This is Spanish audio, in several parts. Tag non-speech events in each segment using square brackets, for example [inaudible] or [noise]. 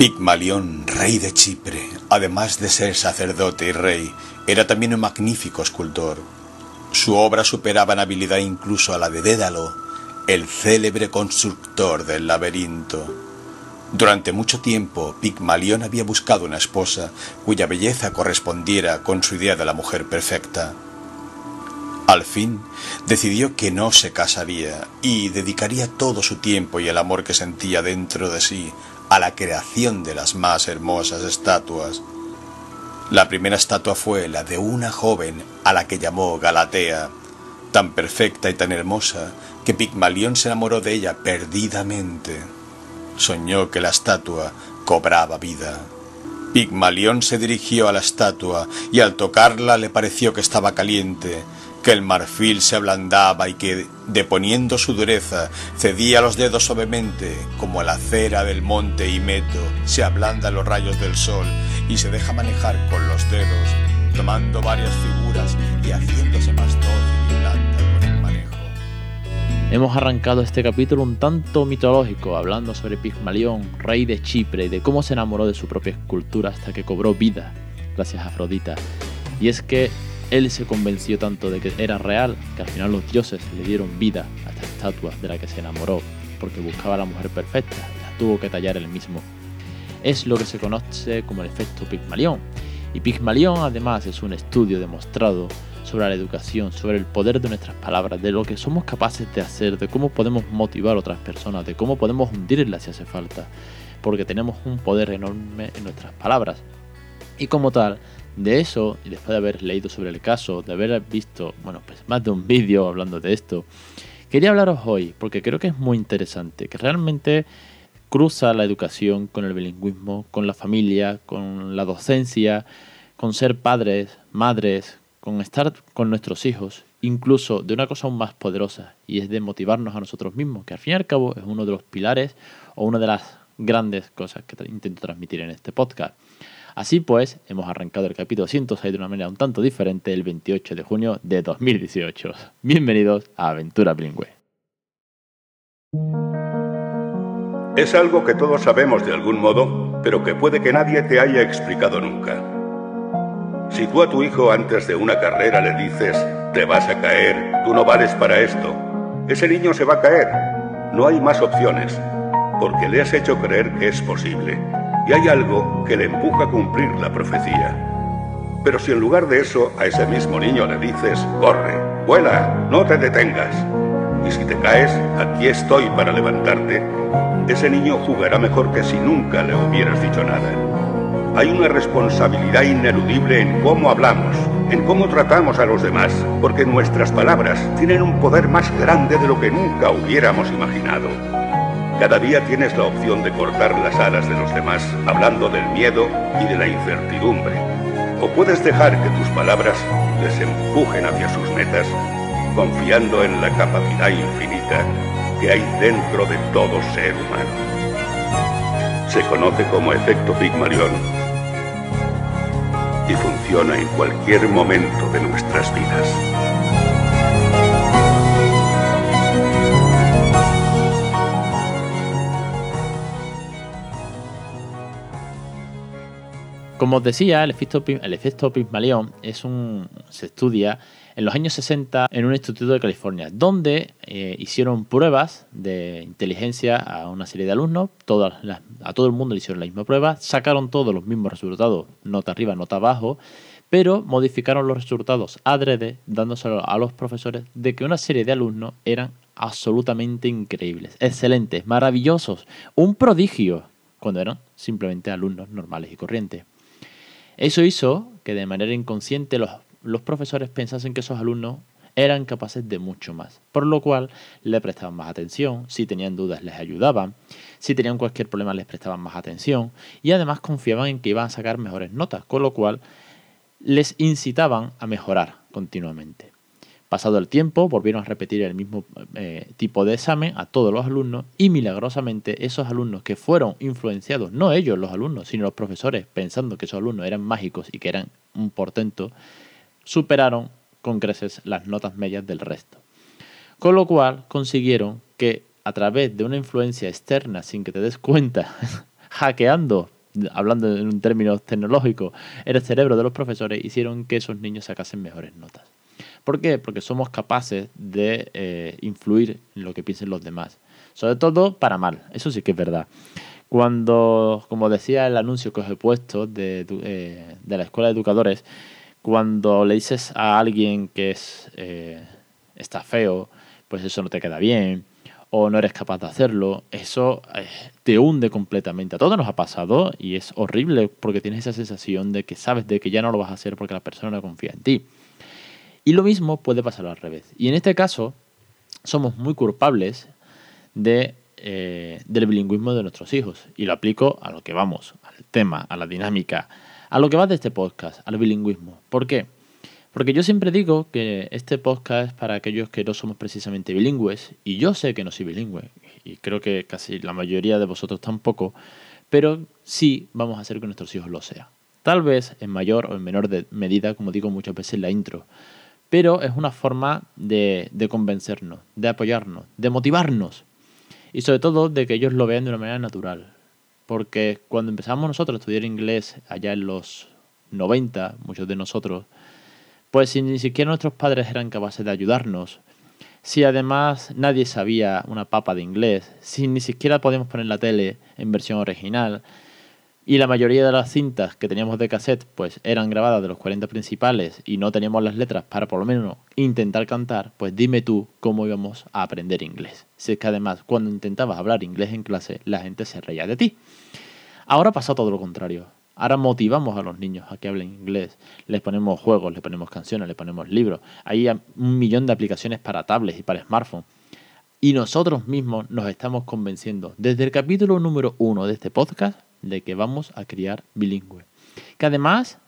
Pigmalión, rey de Chipre, además de ser sacerdote y rey, era también un magnífico escultor. Su obra superaba en habilidad incluso a la de Dédalo, el célebre constructor del laberinto. Durante mucho tiempo, Pigmalión había buscado una esposa cuya belleza correspondiera con su idea de la mujer perfecta. Al fin, decidió que no se casaría y dedicaría todo su tiempo y el amor que sentía dentro de sí a la creación de las más hermosas estatuas. La primera estatua fue la de una joven a la que llamó Galatea, tan perfecta y tan hermosa que Pigmalión se enamoró de ella perdidamente. Soñó que la estatua cobraba vida. Pigmalión se dirigió a la estatua y al tocarla le pareció que estaba caliente, que el marfil se ablandaba y que, deponiendo su dureza, cedía los dedos suavemente, como la cera del monte Imeto se ablanda los rayos del sol y se deja manejar con los dedos, tomando varias figuras y haciéndose más dócil y blanda con el manejo. Hemos arrancado este capítulo un tanto mitológico, hablando sobre Pigmalión, rey de Chipre, y de cómo se enamoró de su propia escultura hasta que cobró vida, gracias a Afrodita. Y es que él se convenció tanto de que era real que al final los dioses le dieron vida a esta estatua de la que se enamoró, porque buscaba la mujer perfecta y la tuvo que tallar él mismo. Es lo que se conoce como el efecto Pigmalión. Y Pigmalión además es un estudio demostrado sobre la educación, sobre el poder de nuestras palabras, de lo que somos capaces de hacer, de cómo podemos motivar a otras personas, de cómo podemos hundirlas si hace falta, porque tenemos un poder enorme en nuestras palabras. Y como tal, de eso, y después de haber leído sobre el caso, de haber visto, bueno, pues más de un vídeo hablando de esto, quería hablaros hoy, porque creo que es muy interesante, que realmente cruza la educación con el bilingüismo, con la familia, con la docencia, con ser padres, madres, con estar con nuestros hijos, incluso de una cosa aún más poderosa, y es de motivarnos a nosotros mismos, que al fin y al cabo es uno de los pilares o una de las grandes cosas que intento transmitir en este podcast. Así pues, hemos arrancado el capítulo 106 de una manera un tanto diferente el 28 de junio de 2018. [laughs] Bienvenidos a Aventura Bilingüe. Es algo que todos sabemos de algún modo, pero que puede que nadie te haya explicado nunca. Si tú a tu hijo antes de una carrera le dices, te vas a caer, tú no vales para esto, ese niño se va a caer. No hay más opciones, porque le has hecho creer que es posible y hay algo que le empuja a cumplir la profecía. Pero si en lugar de eso a ese mismo niño le dices, corre, vuela, no te detengas, y si te caes, aquí estoy para levantarte, ese niño jugará mejor que si nunca le hubieras dicho nada. Hay una responsabilidad ineludible en cómo hablamos, en cómo tratamos a los demás, porque nuestras palabras tienen un poder más grande de lo que nunca hubiéramos imaginado. Cada día tienes la opción de cortar las alas de los demás hablando del miedo y de la incertidumbre. O puedes dejar que tus palabras les empujen hacia sus metas, confiando en la capacidad infinita que hay dentro de todo ser humano. Se conoce como efecto Pigmalión y funciona en cualquier momento de nuestras vidas. Como os decía, el efecto, el efecto es un, se estudia en los años 60 en un instituto de California, donde eh, hicieron pruebas de inteligencia a una serie de alumnos, todas a todo el mundo le hicieron la misma prueba, sacaron todos los mismos resultados, nota arriba, nota abajo, pero modificaron los resultados adrede, dándoselo a los profesores de que una serie de alumnos eran absolutamente increíbles, excelentes, maravillosos, un prodigio, cuando eran simplemente alumnos normales y corrientes. Eso hizo que de manera inconsciente los, los profesores pensasen que esos alumnos eran capaces de mucho más, por lo cual le prestaban más atención, si tenían dudas les ayudaban, si tenían cualquier problema les prestaban más atención y además confiaban en que iban a sacar mejores notas, con lo cual les incitaban a mejorar continuamente. Pasado el tiempo, volvieron a repetir el mismo eh, tipo de examen a todos los alumnos y milagrosamente esos alumnos que fueron influenciados, no ellos los alumnos, sino los profesores, pensando que esos alumnos eran mágicos y que eran un portento, superaron con creces las notas medias del resto. Con lo cual consiguieron que a través de una influencia externa, sin que te des cuenta, [laughs] hackeando, hablando en términos tecnológicos, el cerebro de los profesores, hicieron que esos niños sacasen mejores notas. ¿Por qué? Porque somos capaces de eh, influir en lo que piensen los demás. Sobre todo para mal, eso sí que es verdad. Cuando, como decía el anuncio que os he puesto de, eh, la Escuela de Educadores, cuando le dices a alguien que es, eh, está feo, pues eso no te queda bien, o no eres capaz de hacerlo, eso te hunde completamente. A todos nos ha pasado y es horrible porque tienes esa sensación de que sabes de que ya no lo vas a hacer porque la persona no confía en ti. Y lo mismo puede pasar al revés. Y en este caso, somos muy culpables eh, del bilingüismo de nuestros hijos. Y lo aplico a lo que vamos, al tema, a la dinámica, a lo que va de este podcast, al bilingüismo. ¿Por qué? Porque yo siempre digo que este podcast es para aquellos que no somos precisamente bilingües, y yo sé que no soy bilingüe, y creo que casi la mayoría de vosotros tampoco, pero sí vamos a hacer que nuestros hijos lo sean. Tal vez en mayor o en menor medida, como digo muchas veces en la intro, pero es una forma de, de convencernos, de apoyarnos, de motivarnos, y sobre todo de que ellos lo vean de una manera natural, porque cuando empezamos nosotros a estudiar inglés allá en los 90, muchos de nosotros, pues si ni siquiera nuestros padres eran capaces de ayudarnos, si además nadie sabía una papa de inglés, si ni siquiera podíamos poner la tele en versión original, y la mayoría de las cintas que teníamos de cassette pues eran grabadas de los 40 principales y no teníamos las letras para por lo menos intentar cantar, pues dime tú cómo íbamos a aprender inglés. Si es que además cuando intentabas hablar inglés en clase la gente se reía de ti. Ahora pasa todo lo contrario. Ahora motivamos a los niños a que hablen inglés. Les ponemos juegos, les ponemos canciones, les ponemos libros. Hay un millón de aplicaciones para tablets y para smartphones. Y nosotros mismos nos estamos convenciendo desde el capítulo número uno de este podcast de que vamos a criar bilingüe. Que además,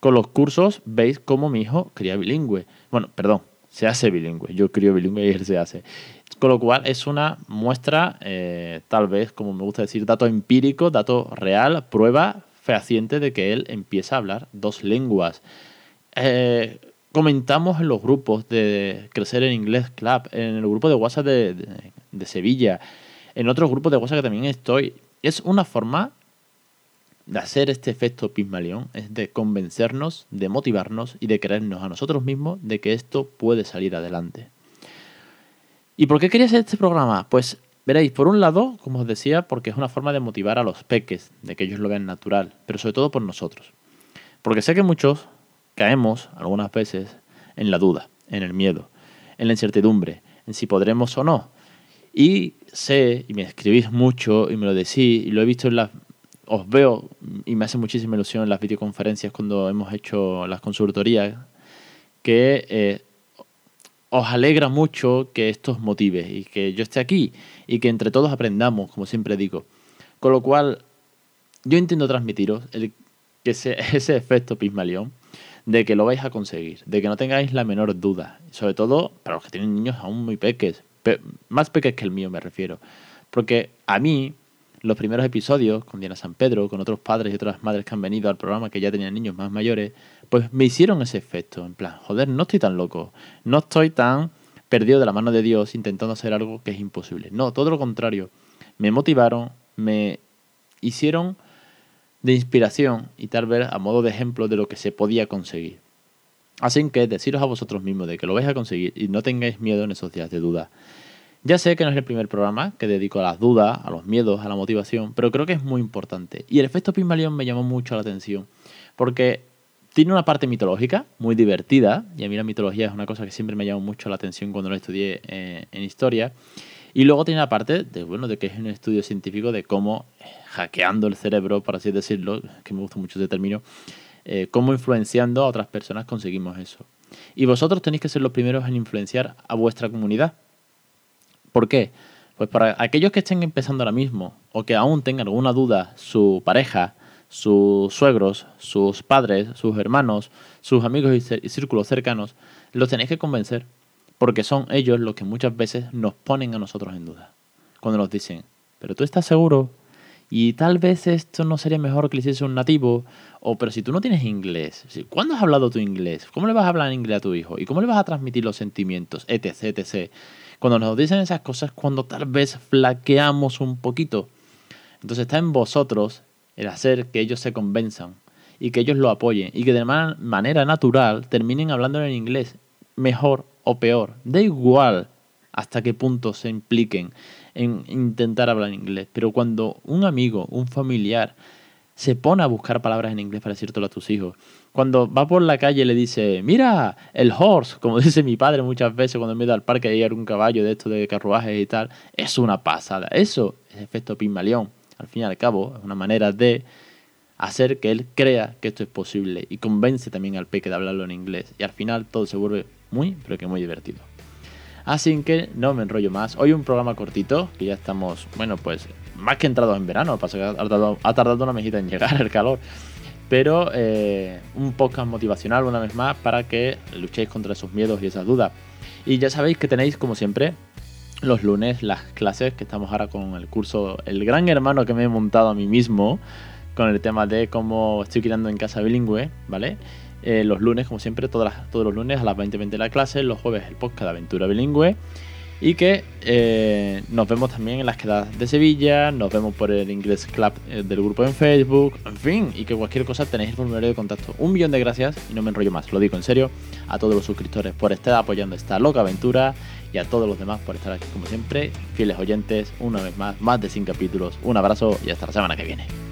con los cursos veis cómo mi hijo cría bilingüe. Bueno, perdón, se hace bilingüe. Yo crío bilingüe y él se hace. Con lo cual es una muestra, eh, tal vez, como me gusta decir, dato empírico, dato real, prueba fehaciente de que él empieza a hablar dos lenguas. Eh, comentamos en los grupos de Crecer en Inglés Club, en el grupo de WhatsApp de, de Sevilla, en otros grupos de WhatsApp que también estoy. Es una forma hacer este efecto Pigmalión es de convencernos, de motivarnos y de creernos a nosotros mismos de que esto puede salir adelante. ¿Y por qué quería hacer este programa? Pues veréis, por un lado, como os decía, porque es una forma de motivar a los peques, de que ellos lo vean natural, pero sobre todo por nosotros. Porque sé que muchos caemos algunas veces en la duda, en el miedo, en la incertidumbre, en si podremos o no. Y sé, y me escribís mucho y me lo decís, y lo he visto en las os veo y me hace muchísima ilusión en las videoconferencias cuando hemos hecho las consultorías, que eh, os alegra mucho que esto os motive y que yo esté aquí y que entre todos aprendamos, como siempre digo. Con lo cual, yo intento transmitiros el, que ese, [laughs] ese efecto Pismalión de que lo vais a conseguir, de que no tengáis la menor duda, sobre todo para los que tienen niños aún muy peques, más peques que el mío me refiero. Porque a mí, los primeros episodios con Diana San Pedro, con otros padres y otras madres que han venido al programa que ya tenían niños más mayores, pues me hicieron ese efecto. En plan, joder, no estoy tan loco, no estoy tan perdido de la mano de Dios intentando hacer algo que es imposible. No, todo lo contrario. Me motivaron, me hicieron de inspiración y tal vez a modo de ejemplo de lo que se podía conseguir. Así que deciros a vosotros mismos de que lo vais a conseguir y no tengáis miedo en esos días de duda. Ya sé que no es el primer programa que dedico a las dudas, a los miedos, a la motivación, pero creo que es muy importante. Y el efecto Pygmalion me llamó mucho la atención, porque tiene una parte mitológica muy divertida, y a mí la mitología es una cosa que siempre me llamó mucho la atención cuando lo estudié eh, en historia. Y luego tiene la parte de, bueno, de que es un estudio científico de cómo, hackeando el cerebro, por así decirlo, que me gusta mucho ese término, eh, cómo influenciando a otras personas conseguimos eso. Y vosotros tenéis que ser los primeros en influenciar a vuestra comunidad ¿Por qué? Pues para aquellos que estén empezando ahora mismo o que aún tengan alguna duda, su pareja, sus suegros, sus padres, sus hermanos, sus amigos y círculos cercanos, los tenéis que convencer porque son ellos los que muchas veces nos ponen a nosotros en duda. Cuando nos dicen, pero tú estás seguro y tal vez esto no sería mejor que lo hiciese un nativo, o pero si tú no tienes inglés, ¿cuándo has hablado tu inglés? ¿Cómo le vas a hablar en inglés a tu hijo? ¿Y cómo le vas a transmitir los sentimientos? etc, etc. Cuando nos dicen esas cosas, cuando tal vez flaqueamos un poquito. Entonces está en vosotros el hacer que ellos se convenzan y que ellos lo apoyen y que de manera natural terminen hablando en inglés, mejor o peor. Da igual hasta qué punto se impliquen en intentar hablar inglés, pero cuando un amigo, un familiar, se pone a buscar palabras en inglés para decírtelo a tus hijos. Cuando va por la calle le dice, mira, el horse, como [laughs] dice mi padre muchas veces cuando me da al parque y hay un caballo de esto de carruajes y tal, es una pasada. Eso es efecto Pigmalión. Al fin y al cabo, es una manera de hacer que él crea que esto es posible y convence también al peque de hablarlo en inglés. Y al final todo se vuelve muy, pero que muy divertido. Así que no me enrollo más. Hoy un programa cortito, que ya estamos, bueno, pues más que entrados en verano, pasa que ha tardado, una mejita en llegar el calor. Pero eh, un podcast motivacional una vez más para que luchéis contra esos miedos y esas dudas. Y ya sabéis que tenéis, como siempre, los lunes las clases, que estamos ahora con el curso El Gran Hermano que me he montado a mí mismo, con el tema de cómo estoy creando en casa bilingüe, ¿vale? Eh, los lunes, como siempre, todos los lunes a las 20.20 la clase, los jueves el podcast de Aventura Bilingüe. Y que eh, nos vemos también en las quedadas de Sevilla, nos vemos por el Inglés Club eh, del grupo en Facebook, en fin, y que cualquier cosa tenéis el formulario de contacto. Un millón de gracias, y no me enrollo más, lo digo en serio, a todos los suscriptores por estar apoyando esta loca aventura y a todos los demás por estar aquí como siempre, fieles oyentes, una vez más, más de 100 capítulos. Un abrazo y hasta la semana que viene.